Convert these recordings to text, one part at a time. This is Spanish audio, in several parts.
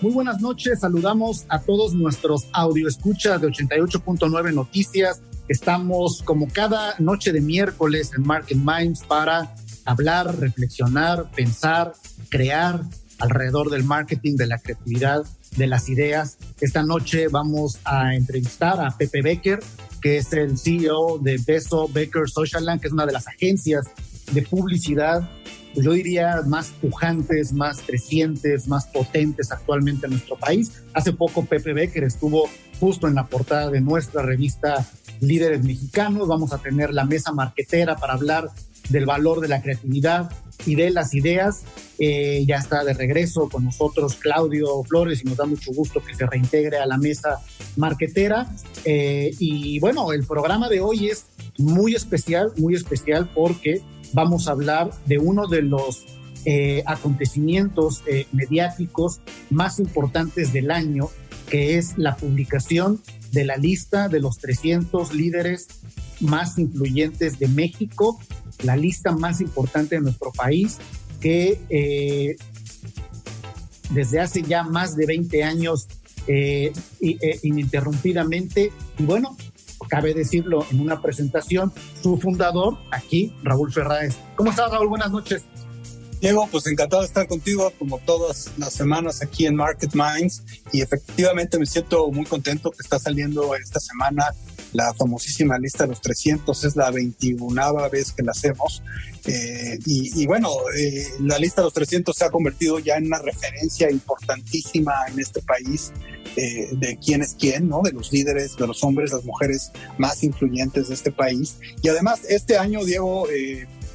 Muy buenas noches, saludamos a todos nuestros audio escuchas de 88.9 Noticias. Estamos como cada noche de miércoles en Market Minds para hablar, reflexionar, pensar, crear alrededor del marketing, de la creatividad, de las ideas. Esta noche vamos a entrevistar a Pepe Becker, que es el CEO de Beso Becker Socialland, que es una de las agencias de publicidad pues yo diría, más pujantes, más crecientes, más potentes actualmente en nuestro país. Hace poco Pepe Becker estuvo justo en la portada de nuestra revista Líderes Mexicanos. Vamos a tener la mesa marquetera para hablar del valor de la creatividad y de las ideas. Eh, ya está de regreso con nosotros Claudio Flores y nos da mucho gusto que se reintegre a la mesa marquetera. Eh, y bueno, el programa de hoy es muy especial, muy especial porque vamos a hablar de uno de los eh, acontecimientos eh, mediáticos más importantes del año, que es la publicación de la lista de los 300 líderes más influyentes de México, la lista más importante de nuestro país, que eh, desde hace ya más de 20 años ininterrumpidamente, y bueno, cabe decirlo en una presentación, su fundador, aquí, Raúl Ferráez. ¿Cómo estás, Raúl? Buenas noches. Diego, pues encantado de estar contigo como todas las semanas aquí en Market Minds y efectivamente me siento muy contento que está saliendo esta semana la famosísima lista de los 300, es la 21 vez que la hacemos eh, y, bueno, eh, la lista de los 300 se ha convertido ya en una referencia importantísima en este país eh, de quién es quién, ¿no? De los líderes, de los hombres, las mujeres más influyentes de este país. Y además, este año, Diego,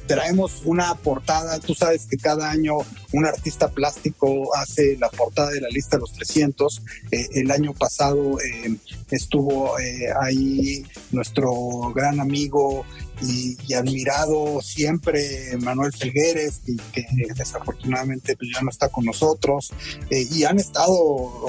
traemos una portada. Tú sabes que cada año un artista plástico hace la portada de la lista de los 300. Eh, el año pasado eh, estuvo eh, ahí nuestro gran amigo y, admirado siempre Manuel Felgueres, que, que desafortunadamente pues, ya no está con nosotros. y han estado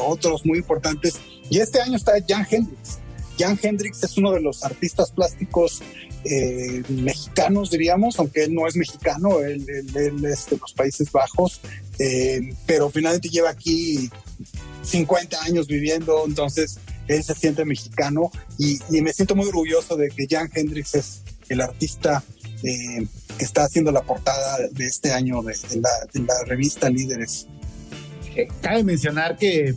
otros muy importantes. Y este año está Jan Hendrix. Jan Hendrix es uno de los artistas plásticos eh, mexicanos, diríamos, aunque él no es mexicano, él, es de los Países Bajos, eh, pero finalmente lleva aquí 50 años viviendo, entonces él se siente mexicano y, me siento muy orgulloso de que Jan Hendrix es el artista eh, que está haciendo la portada de este año de, la, de la, revista Líderes. Cabe mencionar que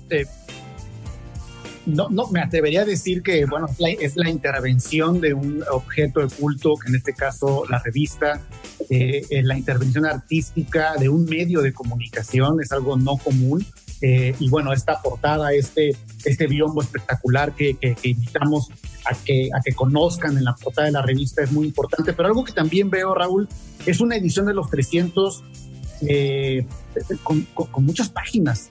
no, no, me atrevería a decir que, bueno, es la, intervención de un objeto de culto, que en este caso la revista, eh, la intervención artística de un medio de comunicación, es algo no común. Eh, y bueno, esta portada, este, este biombo espectacular que, que, invitamos a que, a que conozcan en la portada de la revista es muy importante. Pero algo que también veo, Raúl, es una edición de los 300 eh, con, con, muchas páginas.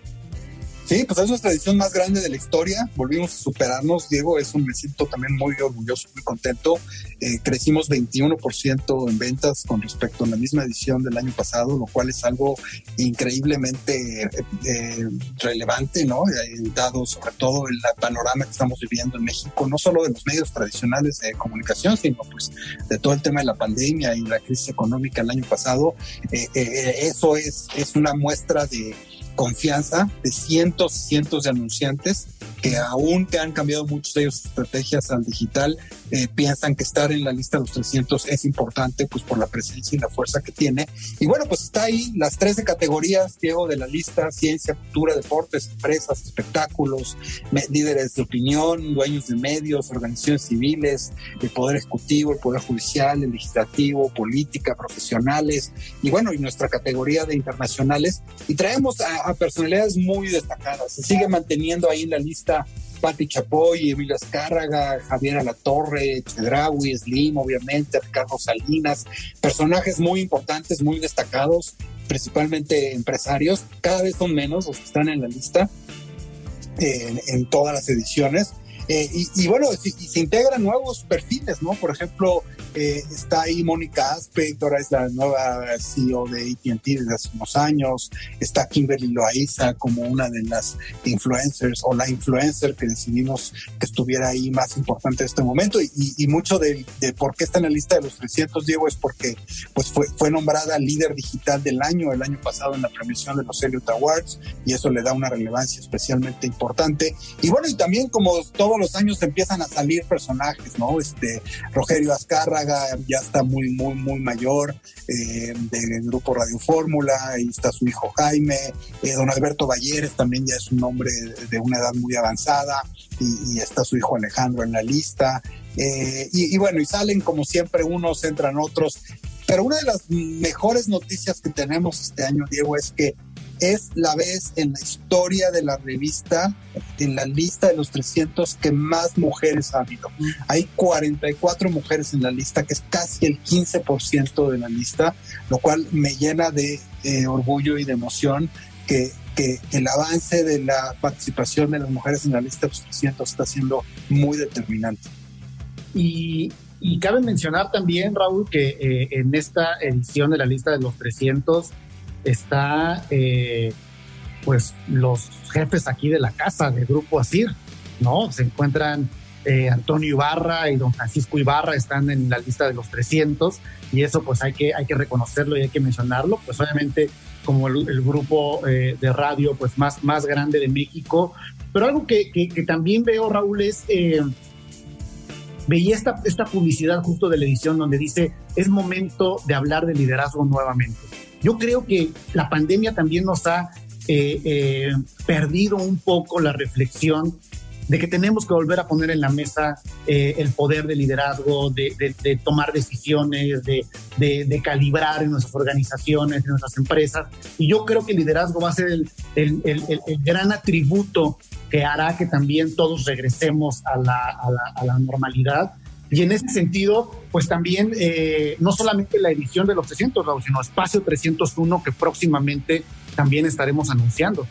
Sí, pues es nuestra edición más grande de la historia. Volvimos a superarnos, Diego. Es un me siento también muy orgulloso, muy contento. Eh, crecimos 21% en ventas con respecto a la misma edición del año pasado, lo cual es algo increíblemente eh, eh, relevante, ¿no? dado sobre todo el panorama que estamos viviendo en México, no solo de los medios tradicionales de comunicación, sino pues de todo el tema de la pandemia y la crisis económica el año pasado. eso es, es una muestra de confianza de cientos y cientos de anunciantes que aún que han cambiado muchos de ellos sus estrategias al digital, eh, piensan que estar en la lista de los 300 es importante pues por la presencia y la fuerza que tiene. Y bueno, pues está ahí las 13 categorías, Diego, de la lista, ciencia, cultura, deportes, empresas, espectáculos, líderes de opinión, dueños de medios, organizaciones civiles, el poder ejecutivo, el poder judicial, el legislativo, política, profesionales y bueno, y nuestra categoría de internacionales. Y traemos a, a personalidades muy destacadas. Se sigue manteniendo ahí en la lista Pati Chapoy, Emilio Azcárraga, Javier Alatorre, Chedraui, Slim, obviamente, Ricardo Salinas, personajes muy importantes, muy destacados, principalmente empresarios. Cada vez son menos los que están en la lista en, todas las ediciones. Eh, y, bueno, y, se integran nuevos perfiles, ¿no? Por ejemplo, eh, está ahí Mónica Aspect, ahora es la nueva CEO de ATT desde hace unos años. Está Kimberly Loaiza como una de las influencers o la influencer que decidimos que estuviera ahí más importante en este momento. Y, mucho de, por qué está en la lista de los 300, Diego, es porque pues fue, fue nombrada líder digital del año el año pasado en la premiación de los Elliot Awards y eso le da una relevancia especialmente importante. Y bueno, y también como todos los años empiezan a salir personajes, ¿no? Este Rogelio Azcárraga ya está muy, muy, muy mayor eh, del grupo Radio Fórmula, ahí está su hijo Jaime, eh, don Alberto Valleres también ya es un hombre de una edad muy avanzada y, está su hijo Alejandro en la lista. Eh, y, y, bueno, y salen como siempre unos, entran otros. Pero una de las mejores noticias que tenemos este año, Diego, es que es la vez en la historia de la revista, en la lista de los 300 que más mujeres ha habido. Hay 44 mujeres en la lista, que es casi el 15% de la lista, lo cual me llena de eh, orgullo y de emoción que, que, el avance de la participación de las mujeres en la lista de los 300 está siendo muy determinante. Y, y cabe mencionar también, Raúl, que eh, en esta edición de la lista de los 300 está eh, pues los jefes aquí de la casa del Grupo Asir, ¿no? Se encuentran eh, Antonio Ibarra y don Francisco Ibarra están en la lista de los 300 y eso pues hay que, hay que reconocerlo y hay que mencionarlo, pues obviamente como el, grupo eh, de radio pues más, más grande de México, pero algo que, que, también veo Raúl es, veía esta, esta publicidad justo de la edición donde dice es momento de hablar de liderazgo nuevamente yo creo que la pandemia también nos ha eh, eh, perdido un poco la reflexión de que tenemos que volver a poner en la mesa eh, el poder de liderazgo, de, tomar decisiones, de, calibrar en nuestras organizaciones, en nuestras empresas. Y yo creo que el liderazgo va a ser el, gran atributo que hará que también todos regresemos a la normalidad y en ese sentido, pues también eh, no solamente la edición de los 300, sino Espacio 301 que próximamente también estaremos anunciando.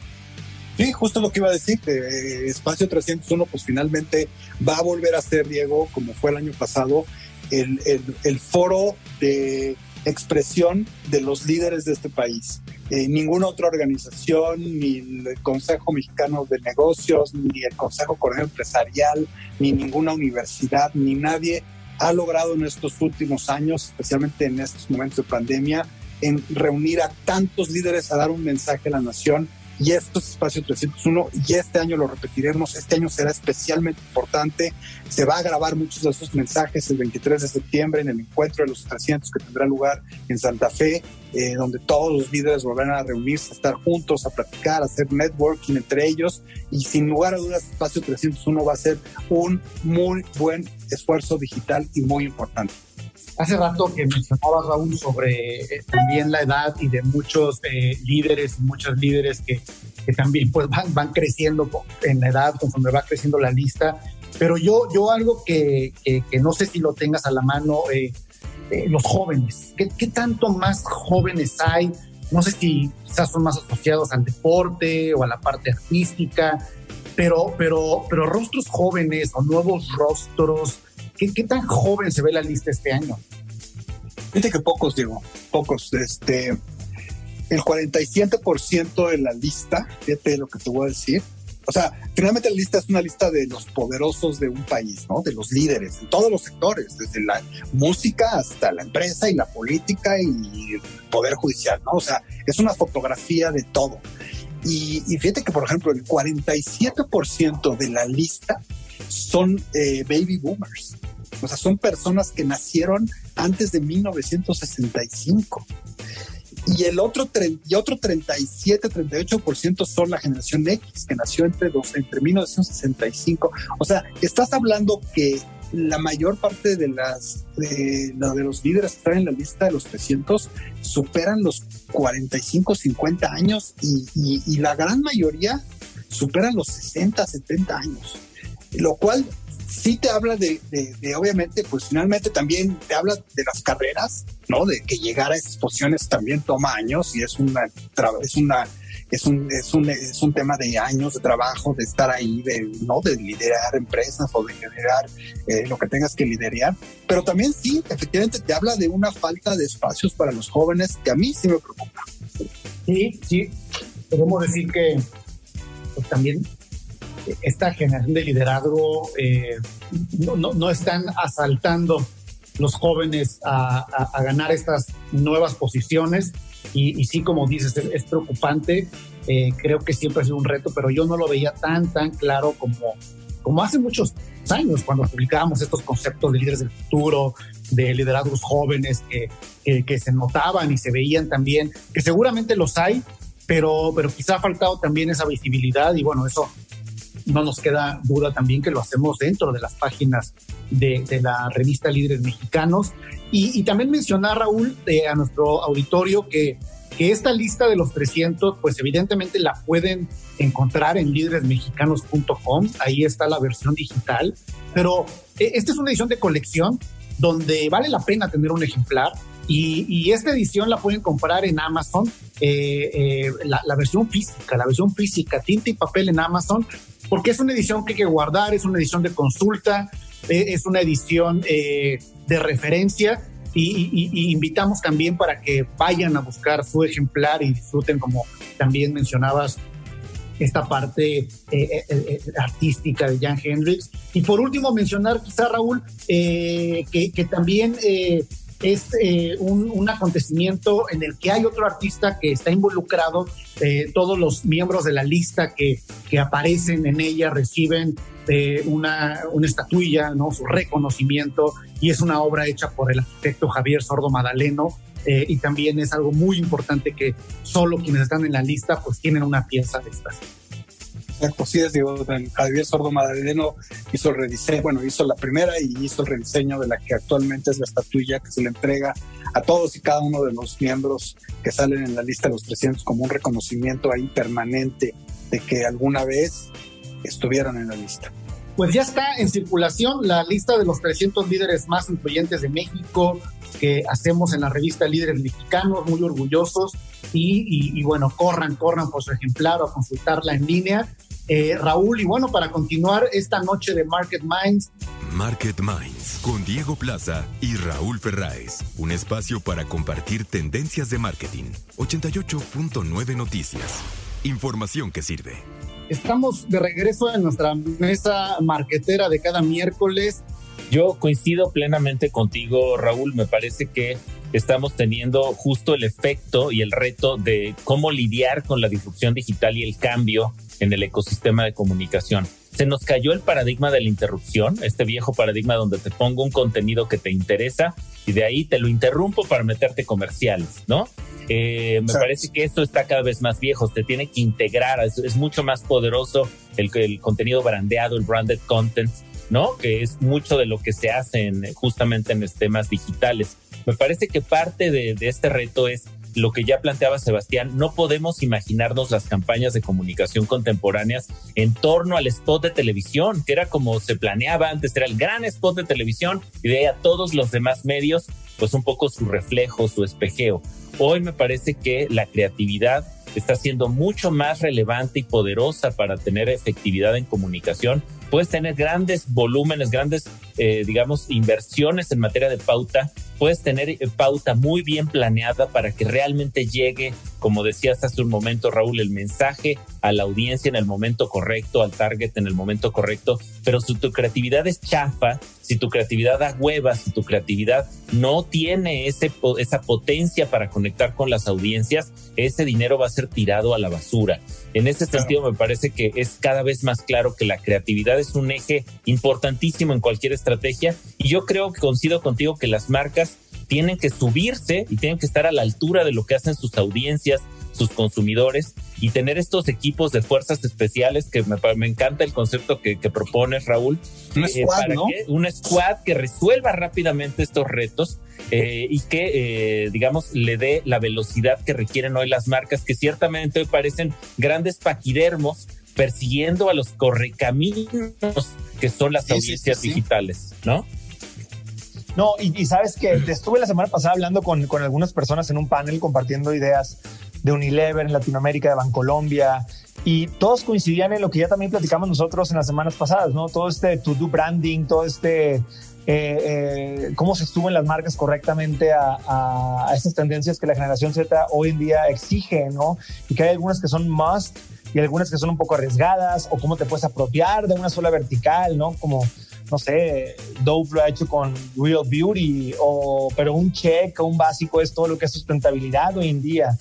Sí, justo lo que iba a decir, eh, Espacio 301 pues finalmente va a volver a ser, Diego, como fue el año pasado, el, el foro de expresión de los líderes de este país. Eh, ninguna otra organización, ni el Consejo Mexicano de Negocios, ni el Consejo Coronel Empresarial, ni ninguna universidad, ni nadie ha logrado en estos últimos años, especialmente en estos momentos de pandemia, en reunir a tantos líderes a dar un mensaje a la nación y esto es Espacio 301 y este año lo repetiremos, este año será especialmente importante, se va a grabar muchos de esos mensajes el 23 de septiembre en el encuentro de los 300 que tendrá lugar en Santa Fe, eh, donde todos los líderes volverán a reunirse, a estar juntos, a platicar, a hacer networking entre ellos. Y sin lugar a dudas Espacio 301 va a ser un muy buen esfuerzo digital y muy importante. Hace rato que mencionabas, Raúl, sobre eh, también la edad y de muchos eh, líderes y muchas líderes que, que también pues, van, van, creciendo en la edad conforme va creciendo la lista. Pero yo, yo algo que, que, no sé si lo tengas a la mano, eh, los jóvenes. ¿Qué, ¿Qué, tanto más jóvenes hay? No sé si quizás son más asociados al deporte o a la parte artística, pero, pero, pero rostros jóvenes o nuevos rostros ¿Qué, tan joven se ve la lista este año? Fíjate que pocos, Diego, pocos. Este, el 47% de la lista, fíjate lo que te voy a decir. O sea, finalmente la lista es una lista de los poderosos de un país, ¿no? De los líderes en todos los sectores, desde la música hasta la empresa y la política y el poder judicial, ¿no? O sea, es una fotografía de todo. Y, y fíjate que, por ejemplo, el 47% de la lista son eh, baby boomers. O sea, son personas que nacieron antes de 1965. Y el otro, y otro 37, 38% son la generación X, que nació entre, dos, entre 1965. O sea, estás hablando que la mayor parte de las de, de, los líderes que están en la lista de los 300 superan los 45, 50 años y, y, y la gran mayoría superan los 60, 70 años lo cual sí te habla de, obviamente, pues finalmente también te habla de las carreras, ¿no? De que llegar a esas posiciones también toma años y es una, es una es un, es un, es un tema de años de trabajo, de estar ahí, de, ¿no? de liderar empresas o de liderar eh, lo que tengas que liderar. Pero también sí, efectivamente te habla de una falta de espacios para los jóvenes que a mí sí me preocupa. Sí, sí, podemos decir que pues, también esta generación de liderazgo eh, no, están asaltando los jóvenes a, ganar estas nuevas posiciones y, y sí, como dices, es, preocupante. Eh, creo que siempre ha sido un reto, pero yo no lo veía tan, tan claro como, como hace muchos años cuando publicábamos estos conceptos de líderes del futuro, de liderazgos jóvenes que, que, que, se notaban y se veían también, que seguramente los hay, pero, pero quizá ha faltado también esa visibilidad y bueno, eso no nos queda duda también que lo hacemos dentro de las páginas de, la revista Líderes Mexicanos. Y, también mencionar, Raúl, eh, a nuestro auditorio que, que esta lista de los 300, pues evidentemente la pueden encontrar en líderesmexicanos.com, ahí está la versión digital, pero eh, esta es una edición de colección donde vale la pena tener un ejemplar. Y, y, esta edición la pueden comprar en Amazon, eh, eh, la, la, versión física, la versión física, tinta y papel en Amazon, porque es una edición que hay que guardar, es una edición de consulta, eh, es una edición eh, de referencia y, invitamos también para que vayan a buscar su ejemplar y disfruten, como también mencionabas, esta parte eh, artística de Jan Hendrix. Y por último, mencionar quizá, Raúl, que, también es eh, un, acontecimiento en el que hay otro artista que está involucrado. Eh, todos los miembros de la lista que, que aparecen en ella reciben eh, una, una, estatuilla, ¿no? su reconocimiento, y es una obra hecha por el arquitecto Javier Sordo Madaleno. Eh, y también es algo muy importante que solo quienes están en la lista pues tienen una pieza de estas. Es, digo, Javier Sordo Madaleno hizo el rediseño, bueno, hizo la primera y hizo el rediseño de la que actualmente es la estatuilla que se le entrega a todos y cada uno de los miembros que salen en la lista de los 300 como un reconocimiento ahí permanente de que alguna vez estuvieron en la lista. Pues ya está en circulación la lista de los 300 líderes más influyentes de México que hacemos en la revista Líderes Mexicanos, muy orgullosos y, y, y bueno, corran, corran por su ejemplar o consultarla en línea eh, Raúl. Y bueno, para continuar esta noche de Market Minds. Market Minds con Diego Plaza y Raúl Ferráez. Un espacio para compartir tendencias de marketing. 88.9 Noticias. Información que sirve. Estamos de regreso en nuestra mesa marquetera de cada miércoles. Yo coincido plenamente contigo, Raúl. Me parece que estamos teniendo justo el efecto y el reto de cómo lidiar con la disrupción digital y el cambio en el ecosistema de comunicación. Se nos cayó el paradigma de la interrupción, este viejo paradigma donde te pongo un contenido que te interesa y de ahí te lo interrumpo para meterte comerciales, ¿no? Eh, me parece que esto está cada vez más viejo, te tiene que integrar, es, es mucho más poderoso el, el, contenido brandeado, el branded content, ¿no? Que es mucho de lo que se hace en, justamente en temas digitales. Me parece que parte de, este reto es lo que ya planteaba Sebastián, no podemos imaginarnos las campañas de comunicación contemporáneas en torno al spot de televisión, que era como se planeaba antes, era el gran spot de televisión y de a todos los demás medios, pues un poco su reflejo, su espejeo. Hoy me parece que la creatividad está siendo mucho más relevante y poderosa para tener efectividad en comunicación. Puedes tener grandes volúmenes, grandes, eh, digamos, inversiones en materia de pauta. Puedes tener eh, pauta muy bien planeada para que realmente llegue, como decías hace un momento, Raúl, el mensaje a la audiencia en el momento correcto, al target en el momento correcto. Pero si tu creatividad es chafa, si tu creatividad da huevas, si tu creatividad no tiene ese, esa potencia para conectar con las audiencias, ese dinero va a ser tirado a la basura. En ese sentido, me parece que es cada vez más claro que la creatividad es un eje importantísimo en cualquier estrategia. Y yo creo que coincido contigo que las marcas tienen que subirse y tienen que estar a la altura de lo que hacen sus audiencias, sus consumidores y tener estos equipos de fuerzas especiales que me, me encanta el concepto que, que propones, Raúl. Un eh, squad, para ¿no? que, un squad que resuelva rápidamente estos retos eh, y que, eh, digamos, le dé la velocidad que requieren hoy las marcas, que ciertamente hoy parecen grandes paquidermos persiguiendo a los correcaminos que son las sí, audiencias sí, sí, digitales, ¿no? No, y, y, sabes que estuve la semana pasada hablando con, con algunas personas en un panel compartiendo ideas de Unilever en Latinoamérica, de Bancolombia, y todos coincidían en lo que ya también platicamos nosotros en las semanas pasadas, ¿no? Todo este to-do branding, todo este eh, eh, cómo se suben las marcas correctamente a, a, estas tendencias que la generación Z hoy en día exige, ¿no? Y que hay algunas que son must y algunas que son un poco arriesgadas, o cómo te puedes apropiar de una sola vertical, ¿no? Como, no sé, Dove lo ha hecho con Real Beauty, o, pero un check un básico es todo lo que es sustentabilidad hoy en día.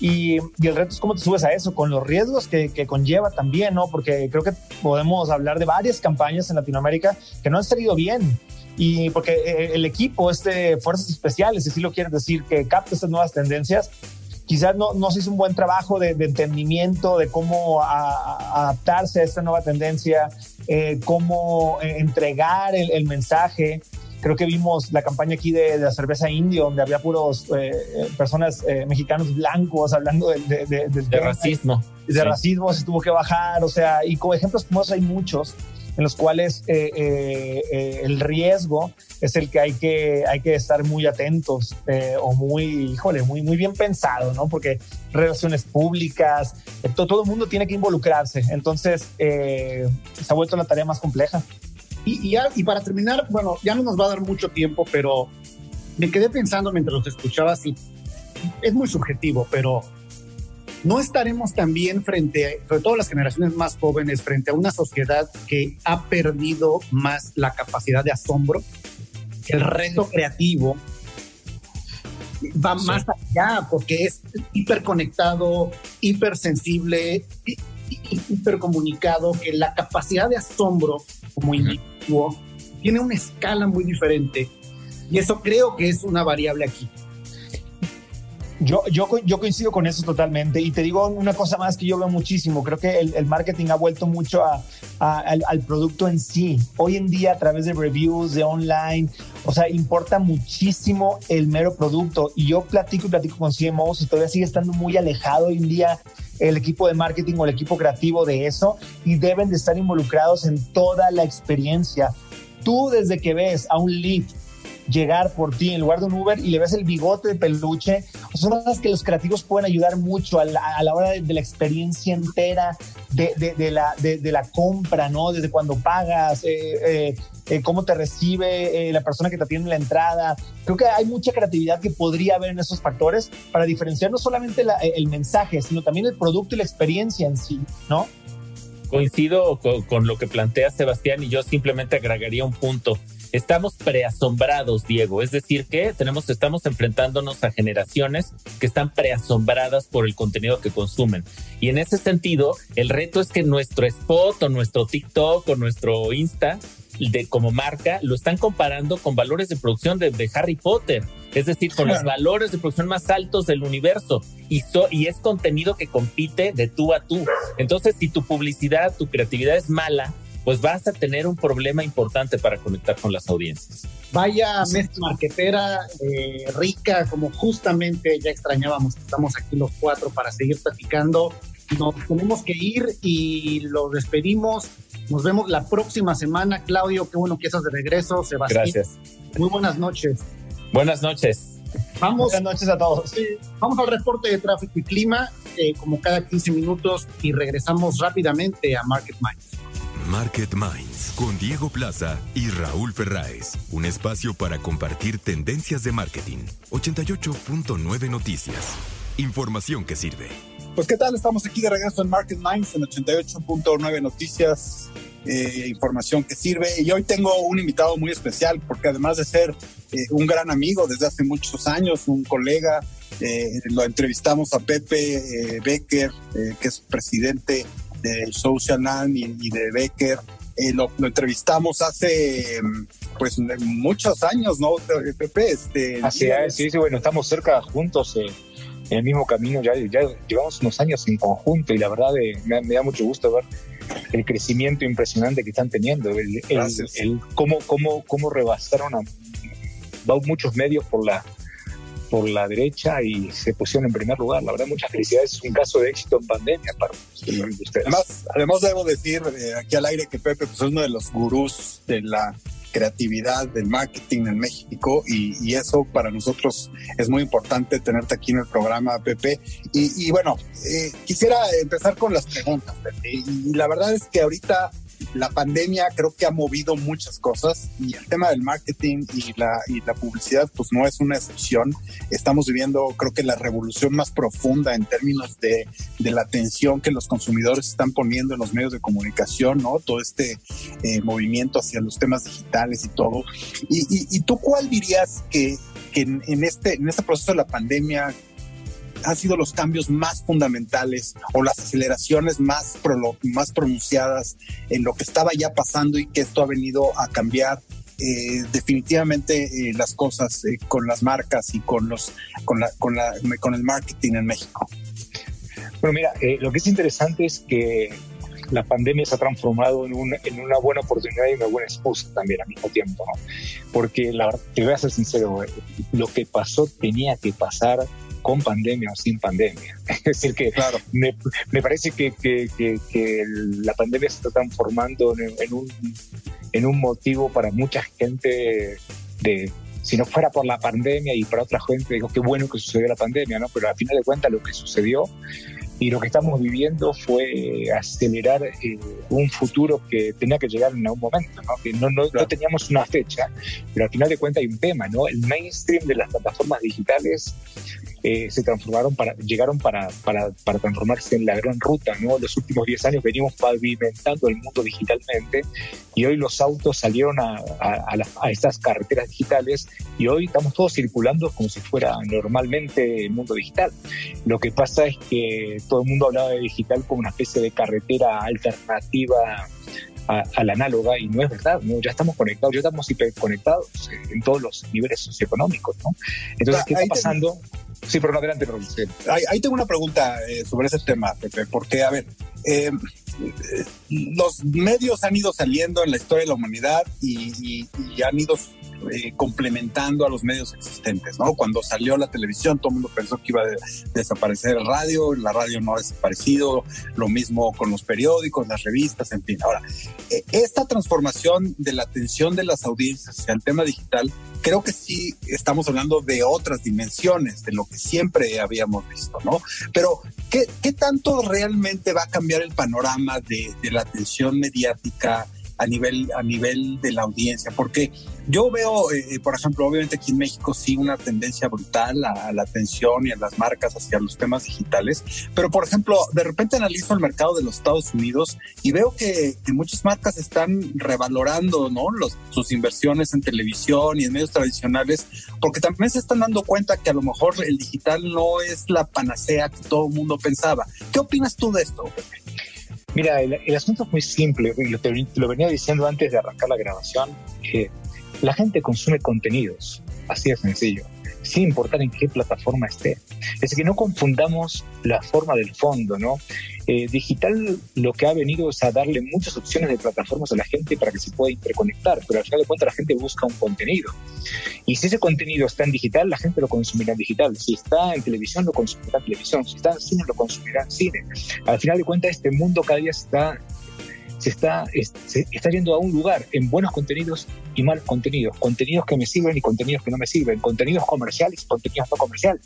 Y, y, el reto es cómo te subes a eso, con los riesgos que, que, conlleva también, ¿no? Porque creo que podemos hablar de varias campañas en Latinoamérica que no han salido bien y porque eh, el equipo, este Fuerzas Especiales, si lo quieres decir, que capta estas nuevas tendencias, quizás no, no se hizo un buen trabajo de, entendimiento de cómo adaptarse a esta nueva tendencia, eh, cómo eh, entregar el, mensaje. Creo que vimos la campaña aquí de, la cerveza indio, donde había puros personas mexicanos blancos hablando de, de racismo. De racismo se tuvo que bajar, o sea, y con ejemplos como esos hay muchos en los cuales eh, eh, eh, el riesgo es el que hay que, hay que estar muy atentos o muy, híjole, muy, muy bien pensado, ¿no? Porque relaciones públicas, todo, todo el mundo tiene que involucrarse. Entonces, se ha vuelto la tarea más compleja. Y, y, y, para terminar, bueno, ya no nos va a dar mucho tiempo, pero me quedé pensando mientras los escuchaba así. Es muy subjetivo, pero no estaremos también frente, sobre todo las generaciones más jóvenes, frente a una sociedad que ha perdido más la capacidad de asombro, el reto creativo va más allá porque es hiperconectado, hipersensible, hipercomunicado, que la capacidad de asombro como individuo tiene una escala muy diferente y eso creo que es una variable aquí. Yo, yo, yo coincido con eso totalmente y te digo una cosa más que yo veo muchísimo, creo que el, marketing ha vuelto mucho al, producto en sí. Hoy en día a través de reviews, de online, o sea, importa muchísimo el mero producto y yo platico y platico con CMOs y todavía sigue estando muy alejado hoy en día el equipo de marketing o el equipo creativo de eso y deben de estar involucrados en toda la experiencia. Tú desde que ves a un lead llegar por ti en lugar de un Uber y le ves el bigote de peluche. son cosas que los creativos pueden ayudar mucho a la, hora de, la experiencia entera de, la, de, la compra, ¿no? Desde cuando pagas, eh, eh, eh, cómo te recibe la persona que te atiende en la entrada. Creo que hay mucha creatividad que podría haber en esos factores para diferenciar no solamente el mensaje, sino también el producto y la experiencia en sí, ¿no? Coincido con, con lo que plantea Sebastián y yo simplemente agregaría un punto estamos preasombrados, Diego. Es decir, que tenemos, estamos enfrentándonos a generaciones que están preasombradas por el contenido que consumen. Y en ese sentido, el reto es que nuestro spot o nuestro TikTok o nuestro Insta de como marca lo están comparando con valores de producción de, Harry Potter, es decir, con los valores de producción más altos del universo y, y es contenido que compite de tú a tú. Entonces, si tu publicidad, tu creatividad es mala, pues vas a tener un problema importante para conectar con las audiencias. Vaya mes marquetera eh, rica, como justamente ya extrañábamos, estamos aquí los cuatro para seguir platicando. Nos tenemos que ir y los despedimos. Nos vemos la próxima semana. Claudio, qué bueno que estás de regreso. Sebastián. Gracias. Muy buenas noches. Buenas noches. Vamos, Buenas noches a todos. vamos al reporte de tráfico y clima, eh, como cada 15 minutos, y regresamos rápidamente a Market Minds. Market Minds con Diego Plaza y Raúl Ferráez. Un espacio para compartir tendencias de marketing. 88.9 Noticias. Información que sirve. Pues qué tal, estamos aquí de regreso en Market Minds en 88.9 Noticias. Eh, información que sirve. Y hoy tengo un invitado muy especial porque además de ser eh, un gran amigo desde hace muchos años, un colega, eh, lo entrevistamos a Pepe Becker, que es presidente de Social y, de Becker. Eh, lo, entrevistamos hace pues muchos años, ¿no, Pepe? Este, Así es, sí, sí, bueno, estamos cerca juntos eh, en el mismo camino, ya, ya llevamos unos años en conjunto y la verdad eh, me, da mucho gusto ver el crecimiento impresionante que están teniendo, el, el, cómo, cómo, cómo rebasaron a muchos medios por la por la derecha y se pusieron en primer lugar. La verdad, muchas felicidades. Es un caso de éxito en pandemia para ustedes. Además, además debo decir eh, aquí al aire que Pepe pues, es uno de los gurús de la creatividad, del marketing en México y, eso para nosotros es muy importante tenerte aquí en el programa, Pepe. Y, bueno, eh, quisiera empezar con las preguntas, Pepe. Y la verdad es que ahorita la pandemia creo que ha movido muchas cosas y el tema del marketing y la, y la publicidad pues no es una excepción. Estamos viviendo creo que la revolución más profunda en términos de, de la atención que los consumidores están poniendo en los medios de comunicación, ¿no? Todo este eh, movimiento hacia los temas digitales y todo. Y, tú cuál dirías que, que en, este, en este proceso de la pandemia han sido los cambios más fundamentales o las aceleraciones más, más pronunciadas en lo que estaba ya pasando y que esto ha venido a cambiar eh, definitivamente eh, las cosas eh, con las marcas y con los con la, con la con el marketing en México. Bueno, mira, lo que es interesante es que la pandemia se ha transformado en, un, en una buena oportunidad y una buena excusa también al mismo tiempo, ¿no? Porque la, te voy a ser sincero, lo que pasó tenía que pasar con pandemia o sin pandemia. Es decir, que claro. me, me, parece que, que, que, la pandemia se está transformando en, en, un, en un motivo para mucha gente de, si no fuera por la pandemia y para otra gente, digo, qué bueno que sucedió la pandemia, ¿no? Pero al final de cuentas lo que sucedió y lo que estamos viviendo fue acelerar eh, un futuro que tenía que llegar en algún momento, ¿no? que no, no, no, teníamos una fecha, pero al final de cuentas hay un tema, ¿no? El mainstream de las plataformas digitales eh, se transformaron para, llegaron para, para, para, transformarse en la gran ruta, ¿no? Los últimos 10 años venimos pavimentando el mundo digitalmente y hoy los autos salieron a, a, a, estas carreteras digitales y hoy estamos todos circulando como si fuera normalmente el mundo digital. Lo que pasa es que todo el mundo hablaba de digital como una especie de carretera alternativa a, la análoga y no es verdad, ¿no? ya estamos conectados, ya estamos hiperconectados en todos los niveles socioeconómicos. ¿no? Entonces, ¿qué está pasando? Sí, pero adelante, Raúl. Ahí, tengo una pregunta eh, sobre ese tema, Pepe, porque, a ver, eh, los medios han ido saliendo en la historia de la humanidad y, y han ido eh, complementando a los medios existentes, ¿no? Cuando salió la televisión, todo el mundo pensó que iba a desaparecer el radio, la radio no ha desaparecido, lo mismo con los periódicos, las revistas, en fin. Ahora, esta transformación de la atención de las audiencias hacia el tema digital, creo que sí estamos hablando de otras dimensiones, de lo que siempre habíamos visto, ¿no? Pero, ¿qué, qué tanto realmente va a cambiar el panorama de, de la atención mediática? A nivel, a nivel de la audiencia, porque yo veo, eh, por ejemplo, obviamente aquí en México sí una tendencia brutal a, la atención y a las marcas hacia los temas digitales, pero por ejemplo, de repente analizo el mercado de los Estados Unidos y veo que, muchas marcas están revalorando ¿no? Los, sus inversiones en televisión y en medios tradicionales, porque también se están dando cuenta que a lo mejor el digital no es la panacea que todo el mundo pensaba. ¿Qué opinas tú de esto, Pepe? Mira, el, asunto es muy simple, lo, lo venía diciendo antes de arrancar la grabación, que la gente consume contenidos, así de sencillo sin importar en qué plataforma esté. Es que no confundamos la forma del fondo, ¿no? Eh, digital lo que ha venido es a darle muchas opciones de plataformas a la gente para que se pueda interconectar, pero al final de cuentas la gente busca un contenido. Y si ese contenido está en digital, la gente lo consumirá en digital. Si está en televisión, lo consumirá en televisión. Si está en cine, lo consumirá en cine. Al final de cuentas, este mundo cada día está se está, se está yendo a un lugar en buenos contenidos y malos contenidos, contenidos que me sirven y contenidos que no me sirven, contenidos comerciales y contenidos no comerciales.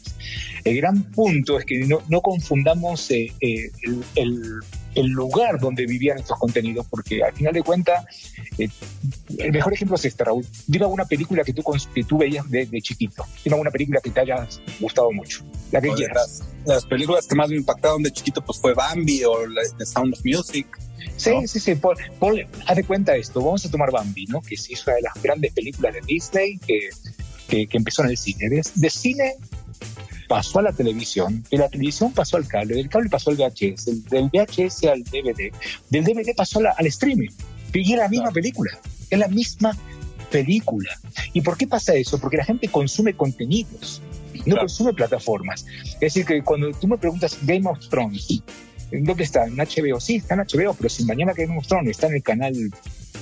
El gran punto es que no, no confundamos eh, eh, el, lugar donde vivían estos contenidos, porque al final de cuentas, eh, el mejor ejemplo es este, Raúl. Dime alguna película que tú, que tú veías de, chiquito. Dime alguna película que te haya gustado mucho. La que quieras. Las, películas que más me impactaron de chiquito pues fue Bambi o The Sound of Music. Sí, sí, sí. haz de cuenta esto. Vamos a tomar Bambi, ¿no? Que es una de las grandes películas de Disney que, que, empezó en el cine. De, cine pasó a la televisión, de la televisión pasó al cable, del cable pasó al VHS, del VHS al DVD, del DVD pasó al streaming. Y es la misma película. Es la misma película. ¿Y por qué pasa eso? Porque la gente consume contenidos, no consume plataformas. Es decir, que cuando tú me preguntas Game of Thrones, ¿Dónde está? ¿En HBO? Sí, está en HBO, pero si mañana Game está en el canal,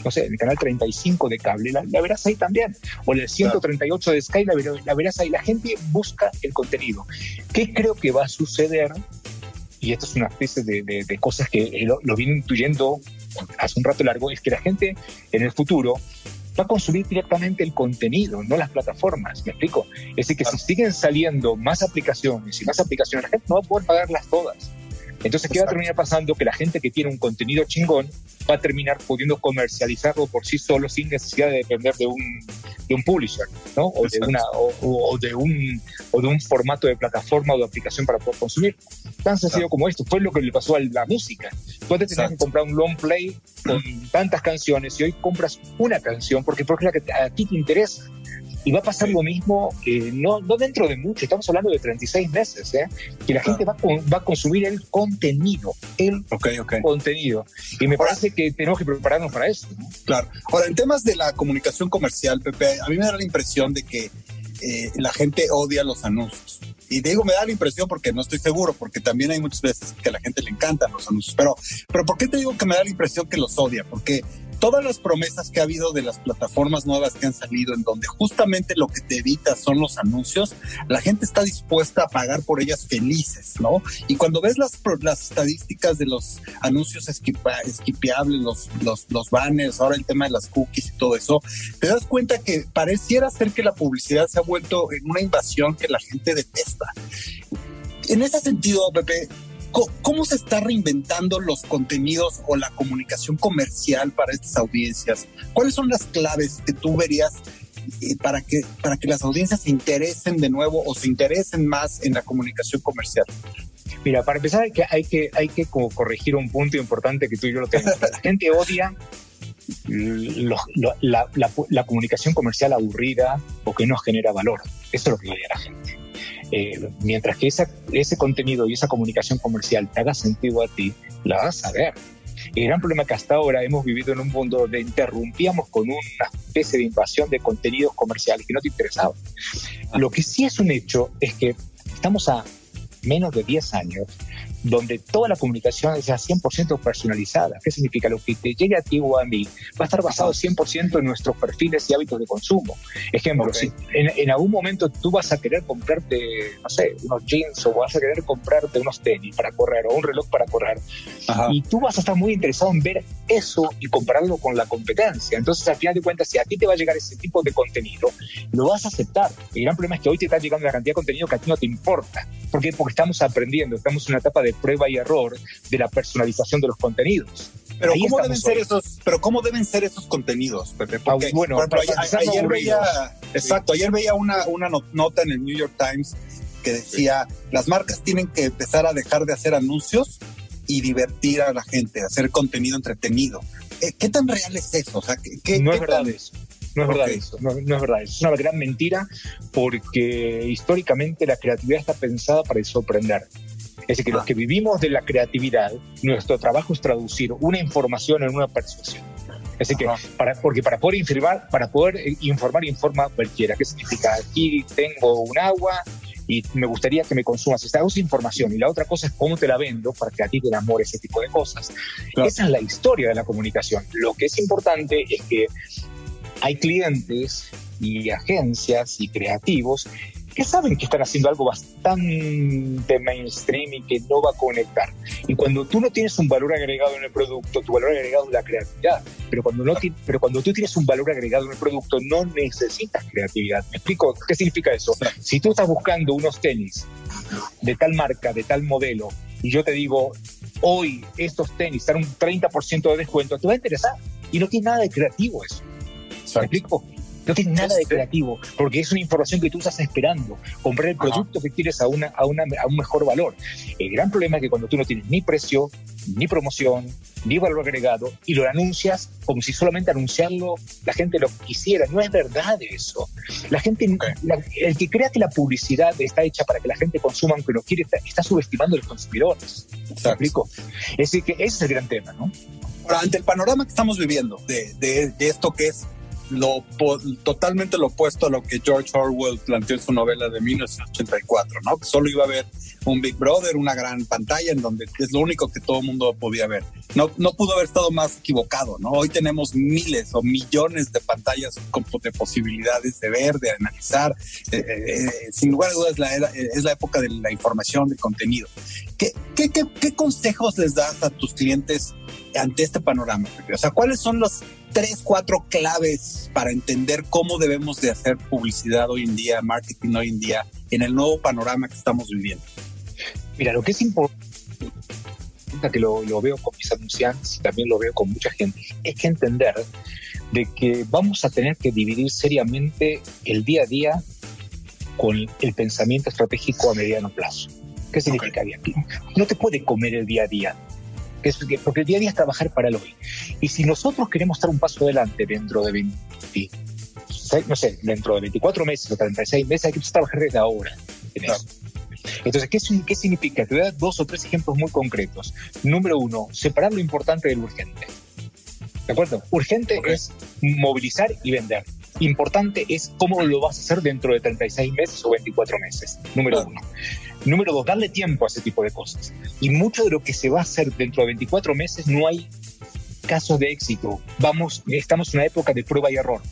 no sé, en el canal 35 de cable, la, verás ahí también. O en el 138 de Sky, la, verás ahí. La gente busca el contenido. ¿Qué creo que va a suceder? Y esto es una especie de, cosas que lo, lo vine intuyendo hace un rato largo, es que la gente en el futuro va a consumir directamente el contenido, no las plataformas. ¿Me explico? Es decir, que si siguen saliendo más aplicaciones y más aplicaciones, la gente no va a poder pagarlas todas. Entonces, ¿qué va a terminar pasando? Que la gente que tiene un contenido chingón va a terminar pudiendo comercializarlo por sí solo sin necesidad de depender de un, de un publisher, ¿no? O de, una, o, de un, o de un formato de plataforma o de aplicación para poder consumir. Tan sencillo como esto. Fue lo que le pasó a la música. Tú antes tenías que comprar un long play con tantas canciones y hoy compras una canción porque, porque es la que a ti te interesa. Y va a pasar lo mismo, eh, no, no dentro de mucho, estamos hablando de 36 meses, ¿eh? que la gente va, va a consumir el contenido, el contenido. Y me parece que tenemos que prepararnos para eso. Claro. Ahora, en temas de la comunicación comercial, Pepe, a mí me da la impresión de que eh, la gente odia los anuncios. Y digo, me da la impresión porque no estoy seguro, porque también hay muchas veces que a la gente le encantan los anuncios. Pero, pero ¿por qué te digo que me da la impresión que los odia? Porque todas las promesas que ha habido de las plataformas nuevas que han salido, en donde justamente lo que te evita son los anuncios, la gente está dispuesta a pagar por ellas felices, ¿no? Y cuando ves las, estadísticas de los anuncios esquipeables, los, los, los banners, ahora el tema de las cookies y todo eso, te das cuenta que pareciera ser que la publicidad se ha vuelto en una invasión que la gente detesta. En ese sentido, Pepe, ¿Cómo se está reinventando los contenidos o la comunicación comercial para estas audiencias? ¿Cuáles son las claves que tú verías eh, para que, para que las audiencias se interesen de nuevo o se interesen más en la comunicación comercial? Mira, para empezar hay que, hay que, hay que corregir un punto importante que tú y yo lo tenemos. La gente odia la, la, comunicación comercial aburrida o que no genera valor. Eso es lo que odia la gente. Eh, mientras que ese contenido y esa comunicación comercial te haga sentido a ti, la vas a ver. El gran problema que hasta ahora hemos vivido en un mundo donde interrumpíamos con una especie de invasión de contenidos comerciales que no te interesaban. Lo que sí es un hecho es que estamos a menos de 10 años donde toda la comunicación sea 100% personalizada. ¿Qué significa? Lo que te llegue a ti o a mí va a estar basado 100% en nuestros perfiles y hábitos de consumo. Ejemplo, si en, algún momento tú vas a querer comprarte, no sé, unos jeans o vas a querer comprarte unos tenis para correr o un reloj para correr, y tú vas a estar muy interesado en ver eso y compararlo con la competencia. Entonces, al final de cuentas, si a ti te va a llegar ese tipo de contenido, lo vas a aceptar. El gran problema es que hoy te está llegando la cantidad de contenido que a ti no te importa. ¿Por qué? Porque estamos aprendiendo, estamos en una etapa de prueba y error de la personalización de los contenidos. Pero ¿cómo deben ser esos? Pero cómo deben ser esos contenidos, Pepe? Ah, bueno, ayer, veía, exacto, ayer veía una, una nota en el New York Times que decía las marcas tienen que empezar a dejar de hacer anuncios y divertir a la gente, hacer contenido entretenido. Eh, ¿Qué tan real es eso? O sea, ¿qué, no es verdad eso. No es verdad eso, no, no, es verdad eso. Es una gran mentira porque históricamente la creatividad está pensada para sorprender. Es decir, que los ah. que vivimos de la creatividad, nuestro trabajo es traducir una información en una persuasión. Es decir, que para, porque para poder informar, para poder eh, informar, informa cualquiera. ¿Qué significa? Aquí tengo un agua y me gustaría que me consumas. Esta es información y la otra cosa es cómo te la vendo para que a ti te enamore ese tipo de cosas. Esa es la historia de la comunicación. Lo que es importante es que hay clientes y agencias y creativos que saben que están haciendo algo bastante mainstream y que no va a conectar. Y cuando tú no tienes un valor agregado en el producto, tu valor agregado es la creatividad. Pero cuando, no pero cuando tú tienes un valor agregado en el producto, no necesitas creatividad. ¿Me explico? ¿Qué significa eso? Si tú estás buscando unos tenis de tal marca, de tal modelo, y yo te digo, hoy estos tenis están un 30% de descuento, te va a interesar. Y no tiene nada de creativo eso. ¿Me explico? No tiene nada de creativo, porque es una información que tú estás esperando, comprar el producto que quieres a, una, a, una, a un mejor valor. El gran problema es que cuando tú no tienes ni precio, ni promoción, ni valor agregado, y lo anuncias como si solamente anunciarlo la gente lo quisiera. No es verdad eso. La gente, el que crea que la publicidad está hecha para que la gente consuma aunque no quiere, está, subestimando a los consumidores. ¿Me explico? Es decir, que ese es el gran tema, ¿no? ante el panorama que estamos viviendo de, de, de esto que es lo totalmente lo opuesto a lo que George Orwell planteó en su novela de 1984, ¿no? Que solo iba a haber un Big Brother, una gran pantalla en donde es lo único que todo el mundo podía ver. No, no pudo haber estado más equivocado, ¿no? Hoy tenemos miles o millones de pantallas con, de posibilidades de ver, de analizar. Eh, eh, eh, sin lugar a dudas, la es la época de la información, de contenido. ¿Qué, qué, qué, qué consejos les das a tus clientes ante este panorama? O sea, ¿cuáles son los tres, cuatro claves para entender cómo debemos de hacer publicidad hoy en día, marketing hoy en día, en el nuevo panorama que estamos viviendo? Mira, lo que es importante que lo, lo, veo con mis anunciantes y también lo veo con mucha gente, es que entender de que vamos a tener que dividir seriamente el día a día con el pensamiento estratégico a mediano plazo. ¿Qué significa okay. No te puede comer el día a día, porque el día a día es trabajar para el hoy. Y si nosotros queremos estar un paso adelante dentro de 20, no sé, dentro de 24 meses o 36 meses, hay que trabajar desde ahora en eso. Entonces, ¿qué, ¿qué significa? Te voy a dar dos o tres ejemplos muy concretos. Número uno, separar lo importante del urgente. ¿De acuerdo? Urgente okay. es movilizar y vender. Importante es cómo lo vas a hacer dentro de 36 meses o 24 meses. Número uno. Número dos, darle tiempo a ese tipo de cosas. Y mucho de lo que se va a hacer dentro de 24 meses no hay casos de éxito. Vamos, estamos en una época de prueba y error.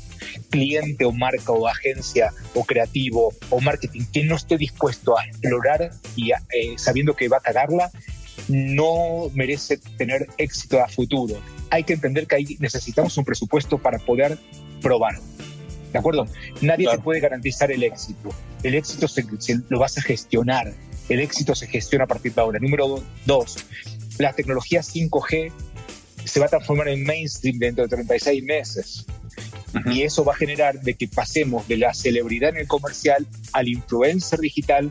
Cliente o marca o agencia o creativo o marketing que no esté dispuesto a explorar y a, eh, sabiendo que va a cagarla, no merece tener éxito a futuro. Hay que entender que ahí necesitamos un presupuesto para poder probar. ¿De acuerdo? Nadie claro. te puede garantizar el éxito. El éxito se, se, lo vas a gestionar. El éxito se gestiona a partir de ahora. Número dos, la tecnología 5G se va a transformar en mainstream dentro de 36 meses. Uh -huh. Y eso va a generar de que pasemos de la celebridad en el comercial al influencer digital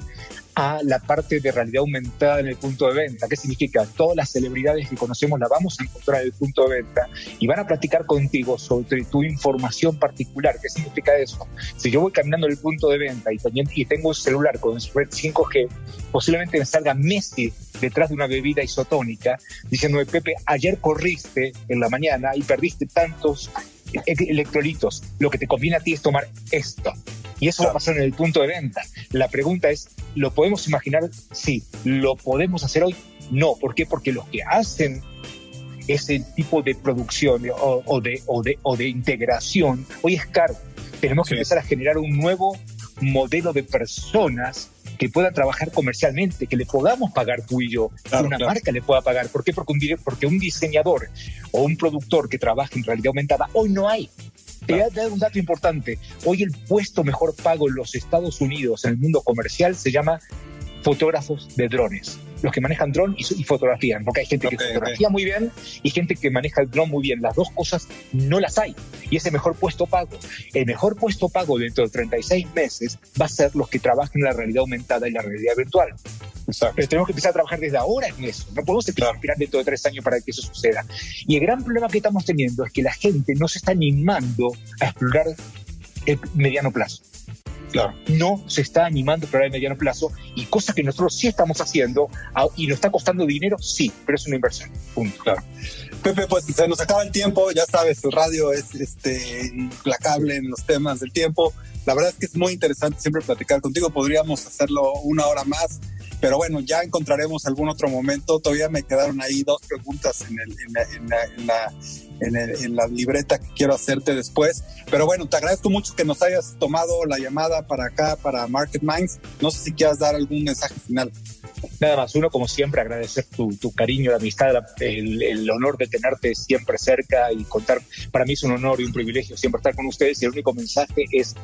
a la parte de realidad aumentada en el punto de venta. ¿Qué significa? Todas las celebridades que conocemos las vamos a encontrar en el punto de venta y van a platicar contigo sobre tu información particular. ¿Qué significa eso? Si yo voy caminando en el punto de venta y, y tengo un celular con red 5G, posiblemente me salga Messi detrás de una bebida isotónica diciéndome, Pepe, ayer corriste en la mañana y perdiste tantos electrolitos. Lo que te conviene a ti es tomar esto. Y eso claro. va a pasar en el punto de venta. La pregunta es, ¿lo podemos imaginar? Sí. ¿Lo podemos hacer hoy? No. ¿Por qué? Porque los que hacen ese tipo de producción o, o, de, o, de, o de integración hoy es caro. Tenemos que sí. empezar a generar un nuevo modelo de personas que puedan trabajar comercialmente, que le podamos pagar tú y yo, claro, que una claro. marca le pueda pagar. ¿Por qué? Porque un, porque un diseñador o un productor que trabaja en realidad aumentada hoy no hay. Te voy a dar un dato importante. Hoy el puesto mejor pago en los Estados Unidos, en el mundo comercial, se llama fotógrafos de drones. Los que manejan dron y, y fotografían, porque hay gente okay, que fotografía okay. muy bien y gente que maneja el dron muy bien. Las dos cosas no las hay. Y ese mejor puesto pago. El mejor puesto pago dentro de 36 meses va a ser los que trabajan en la realidad aumentada y la realidad virtual. Exacto. Pero tenemos que empezar a trabajar desde ahora en eso. No podemos esperar claro. dentro de tres años para que eso suceda. Y el gran problema que estamos teniendo es que la gente no se está animando a explorar el mediano plazo. Claro. No se está animando a explorar el mediano plazo y cosas que nosotros sí estamos haciendo y nos está costando dinero, sí, pero es una inversión. Punto. Claro. Pepe, pues se nos acaba el tiempo, ya sabes, tu radio es este, implacable en los temas del tiempo. La verdad es que es muy interesante siempre platicar contigo, podríamos hacerlo una hora más pero bueno, ya encontraremos algún otro momento. Todavía me quedaron ahí dos preguntas en, el, en, la, en, la, en, la, en, en la libreta que quiero hacerte después. Pero bueno, te agradezco mucho que nos hayas tomado la llamada para acá, para Market Minds. No sé si quieras dar algún mensaje final. Nada más, uno como siempre agradecer tu, tu cariño, la amistad, el, el, honor de tenerte siempre cerca y contar. Para mí es un honor y un privilegio siempre estar con ustedes y el único mensaje es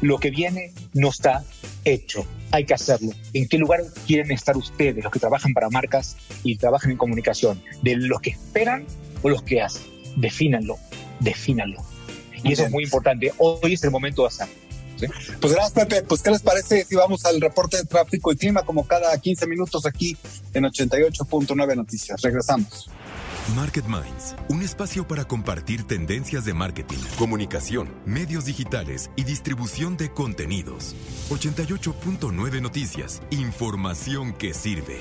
lo que viene no está hecho, hay que hacerlo. ¿En qué lugar quieren estar ustedes, los que trabajan para marcas y trabajan en comunicación? ¿De los que esperan o los que hacen? Defínanlo, defínanlo. Y eso es muy importante. Hoy es el momento de hacerlo. ¿Sí? Pues gracias, Pepe. Pues, ¿qué les parece si vamos al reporte de tráfico y clima como cada 15 minutos aquí en 88.9 Noticias? Regresamos. Market Minds, un espacio para compartir tendencias de marketing, comunicación, medios digitales y distribución de contenidos. 88.9 Noticias, información que sirve.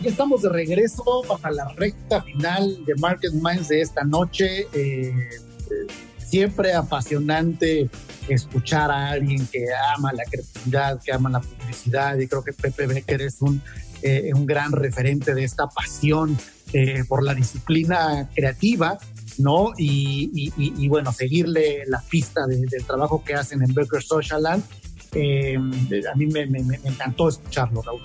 Ya estamos de regreso a la recta final de Market Minds de esta noche. Eh, siempre apasionante escuchar a alguien que ama la creatividad, que ama la publicidad y creo que Pepe Becker es un, eh, un gran referente de esta pasión eh, por la disciplina creativa, ¿no? Y, bueno, seguirle la pista de, del trabajo que hacen en Becker Social Land. Eh, a mí me, encantó escucharlo, Raúl.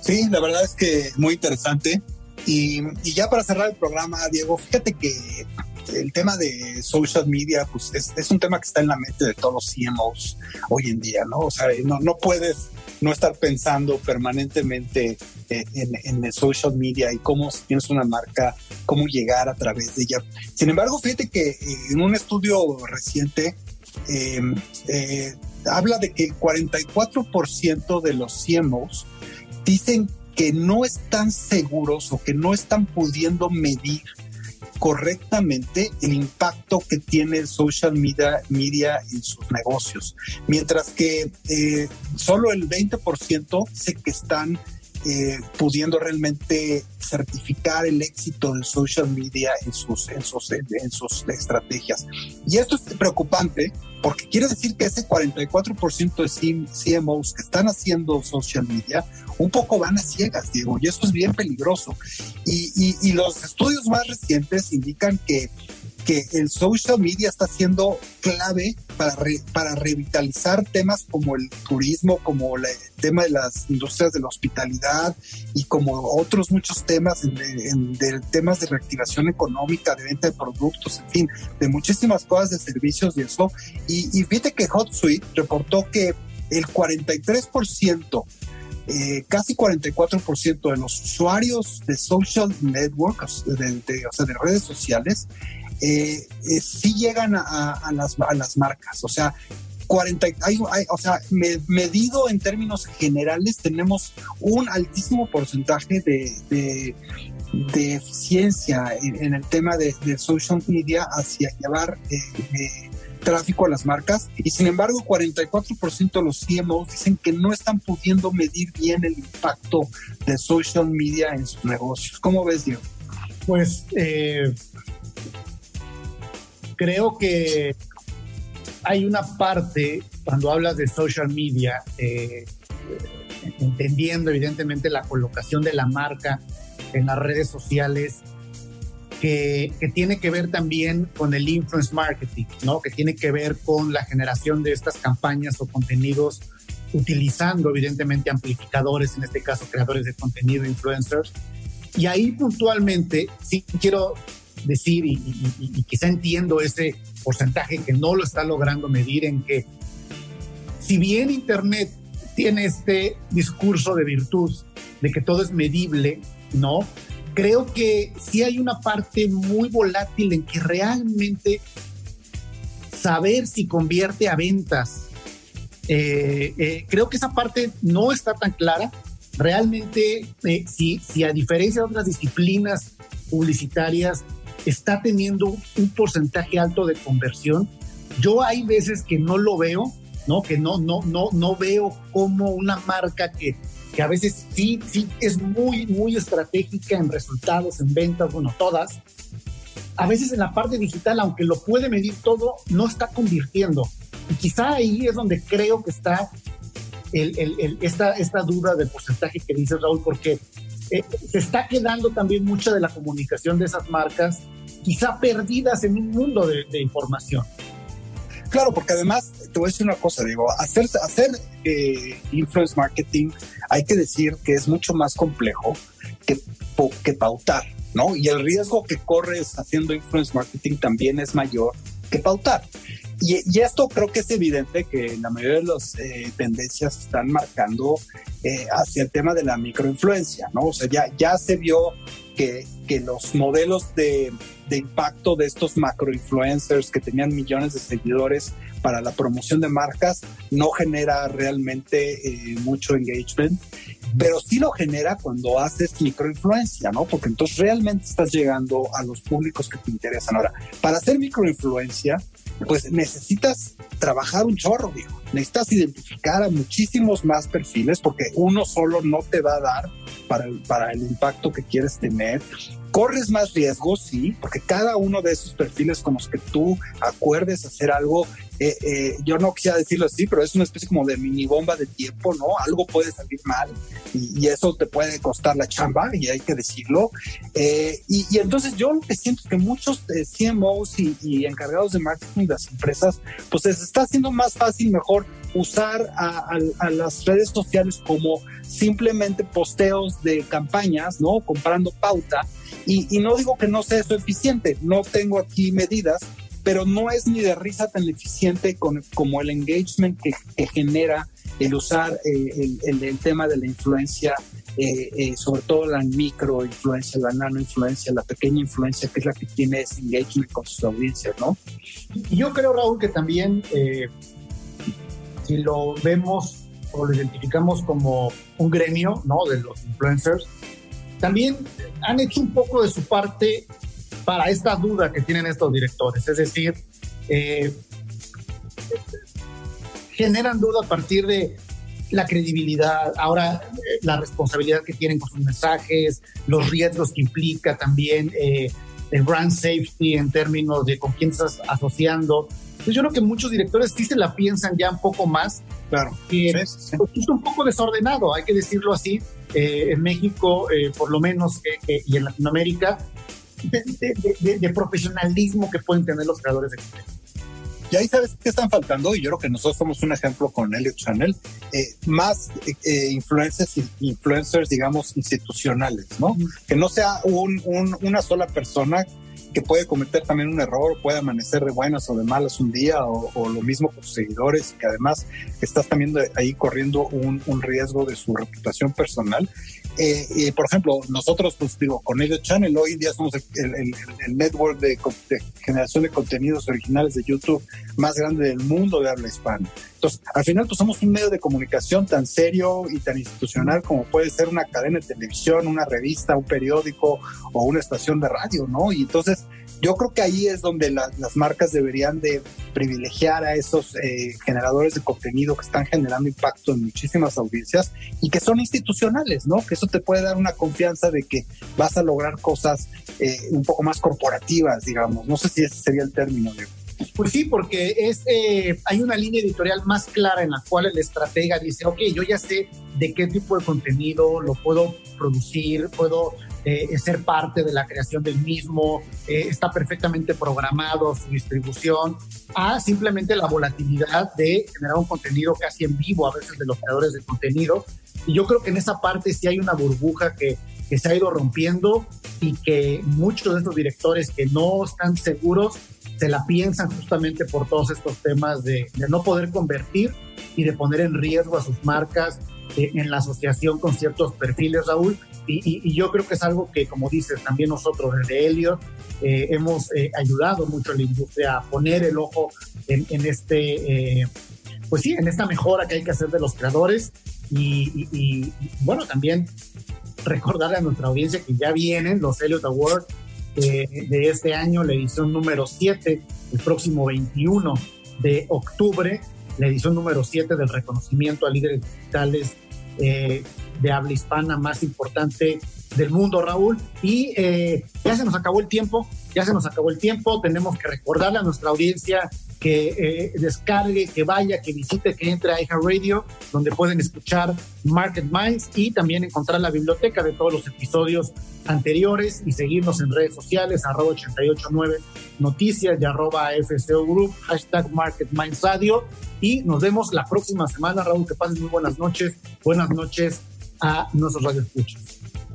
Sí, la verdad es que muy interesante. Y, ya para cerrar el programa, Diego, fíjate que el tema de social media, pues es, un tema que está en la mente de todos los CMOs hoy en día, ¿no? O sea, no, no puedes no estar pensando permanentemente eh, en, el social media y cómo si tienes una marca, cómo llegar a través de ella. Sin embargo, fíjate que eh, en un estudio reciente em, eh, habla de que el 44% de los CMOs dicen que no están seguros o que no están pudiendo medir correctamente el impacto que tiene el social media, media en sus negocios, mientras que eh, solo el 20% sé que están eh, pudiendo realmente certificar el éxito del social media en sus, en sus, en sus estrategias. Y esto es preocupante porque quiere decir que ese 44% de CMOs que están haciendo social media un poco van a ciegas, Diego, y eso es bien peligroso. Y, y, y los estudios más recientes indican que que el social media está siendo clave para, para revitalizar temas como el turismo, como el tema de las industrias de la hospitalidad y como otros muchos temas, en, de temas de reactivación económica, de venta de productos, en fin, de muchísimas cosas de servicios y eso. Y, y fíjate que HotSuite reportó que el 43% eh, casi 44% de los usuarios de social networks, de, o sea, de redes sociales, eh, eh, sí llegan a, las, a, las, marcas. O sea, 40, hay, o sea, medido en términos generales, tenemos un altísimo porcentaje de, de, eficiencia en, el tema de, social media hacia llevar eh, tráfico a las marcas. Y sin embargo, 44% de los CMOs dicen que no están pudiendo medir bien el impacto de social media en sus negocios. ¿Cómo ves, Diego? Pues eh, creo que hay una parte, cuando hablas de social media, eh, entendiendo evidentemente la colocación de la marca en las redes sociales, que, tiene que ver también con el influence marketing, ¿no? que tiene que ver con la generación de estas campañas o contenidos utilizando evidentemente amplificadores, en este caso creadores de contenido, influencers. Y ahí puntualmente sí quiero decir, y, quizá entiendo ese porcentaje que no lo está logrando medir, en que si bien Internet tiene este discurso de virtud, de que todo es medible, ¿no? Creo que sí hay una parte muy volátil en que realmente saber si convierte a ventas, eh, eh, creo que esa parte no está tan clara. Realmente, eh, si, si a diferencia de otras disciplinas publicitarias, está teniendo un porcentaje alto de conversión. Yo hay veces que no lo veo, ¿no? Que no, no, no, no veo como una marca que, que a veces sí, sí es muy, muy estratégica en resultados, en ventas, bueno, todas. A veces en la parte digital, aunque lo puede medir todo, no está convirtiendo. Y quizá ahí es donde creo que está el, el, esta, esta duda del porcentaje que dice Raúl, porque eh, se está quedando también mucha de la comunicación de esas marcas, quizá perdidas en un mundo de, información. Claro, porque además, te voy a decir una cosa, digo, hacer, hacer eh, marketing hay que decir que es mucho más complejo que, que pautar, ¿no? Y el riesgo que corres haciendo influence marketing también es mayor que pautar. Y, esto creo que es evidente que la mayoría de las eh, tendencias están marcando eh, hacia el tema de la microinfluencia, ¿no? O sea, ya, ya se vio que, que los modelos de, de impacto de estos macroinfluencers que tenían millones de seguidores para la promoción de marcas no genera realmente eh, mucho engagement, pero sí lo genera cuando haces microinfluencia, ¿no? Porque entonces realmente estás llegando a los públicos que te interesan. Ahora, para hacer microinfluencia, pues necesitas trabajar un chorro, digo. Necesitas identificar a muchísimos más perfiles porque uno solo no te va a dar para el, para el impacto que quieres tener. Corres más riesgos, sí, porque cada uno de esos perfiles con los que tú acuerdes hacer algo eh, eh, yo no quisiera decirlo así, pero es una especie como de mini bomba de tiempo, ¿no? Algo puede salir mal y, eso te puede costar la chamba y hay que decirlo. Eh, y, entonces yo lo que siento es que muchos CMOs y, encargados de marketing de las empresas, pues les está haciendo más fácil, mejor usar a, las redes sociales como simplemente posteos de campañas, ¿no? Comprando pauta Y, no digo que no sea eso eficiente, no tengo aquí medidas, pero no es ni de risa tan eficiente como el engagement que, genera el usar eh, el, tema de la influencia, eh, eh, sobre todo la micro influencia, la nano influencia, la pequeña influencia, que es la que tiene ese engagement con sus audiencias, ¿no? Y yo creo, Raúl, que también si lo vemos o lo identificamos como un gremio, ¿no? De los influencers, también han hecho un poco de su parte para esta duda que tienen estos directores. Es decir, eh, generan duda a partir de la credibilidad, ahora eh, la responsabilidad que tienen con sus mensajes, los riesgos que implica también eh, el brand safety en términos de con quién estás asociando. Entonces yo creo que muchos directores sí se la piensan ya un poco más. Claro. Que es un poco desordenado, hay que decirlo así. en México, por lo menos, y en Latinoamérica, de, profesionalismo que pueden tener los creadores de contenido. Y ahí sabes qué están faltando, y yo creo que nosotros somos un ejemplo con Elliot Channel, eh, más eh, influencers, influencers, digamos, institucionales, ¿no? Que no sea un, una sola persona que puede cometer también un error, puede amanecer de buenas o de malas un día, o, lo mismo con sus seguidores, que además estás también ahí corriendo un, riesgo de su reputación personal. Eh, por ejemplo, nosotros, pues digo, con Elliot Channel, hoy en día somos el, network de, generación de contenidos originales de YouTube más grande del mundo de habla hispana. Entonces, al final, pues somos un medio de comunicación tan serio y tan institucional como puede ser una cadena de televisión, una revista, un periódico o una estación de radio, ¿no? Y entonces, yo creo que ahí es donde las marcas deberían de privilegiar a esos eh, generadores de contenido que están generando impacto en muchísimas audiencias y que son institucionales, ¿no? Que eso te puede dar una confianza de que vas a lograr cosas eh, un poco más corporativas, digamos. No sé si ese sería el término. Pues sí, porque es, eh, hay una línea editorial más clara en la cual el estratega dice, ok, yo ya sé de qué tipo de contenido lo puedo producir, puedo eh, ser parte de la creación del mismo, eh, está perfectamente programado su distribución, a simplemente la volatilidad de generar un contenido casi en vivo a veces de los creadores de contenido. Y yo creo que en esa parte sí hay una burbuja que, que se ha ido rompiendo y que muchos de estos directores que no están seguros se la piensan justamente por todos estos temas de, de no poder convertir y de poner en riesgo a sus marcas eh, en la asociación con ciertos perfiles, Raúl, y, yo creo que es algo que, como dices, también nosotros desde Elliot eh, hemos eh, ayudado mucho a la industria a poner el ojo en, este, eh, pues sí, en esta mejora que hay que hacer de los creadores. Y, bueno, también recordarle a nuestra audiencia que ya vienen los Elliot Awards de este año, la edición número 7, el próximo 21 de octubre, la edición número 7 del reconocimiento a líderes digitales eh, de habla hispana más importante del mundo, Raúl. Y eh, ya se nos acabó el tiempo, ya se nos acabó el tiempo. Tenemos que recordarle a nuestra audiencia que eh, descargue, que vaya, que visite, que entre a iHeart Radio, donde pueden escuchar Market Minds y también encontrar la biblioteca de todos los episodios anteriores y seguirnos en redes sociales, arroba 889 noticias y arroba FCO Group, hashtag Market Minds Radio. Y nos vemos la próxima semana, Raúl, que pasen muy buenas noches. Buenas noches a nuestros radioescuchos.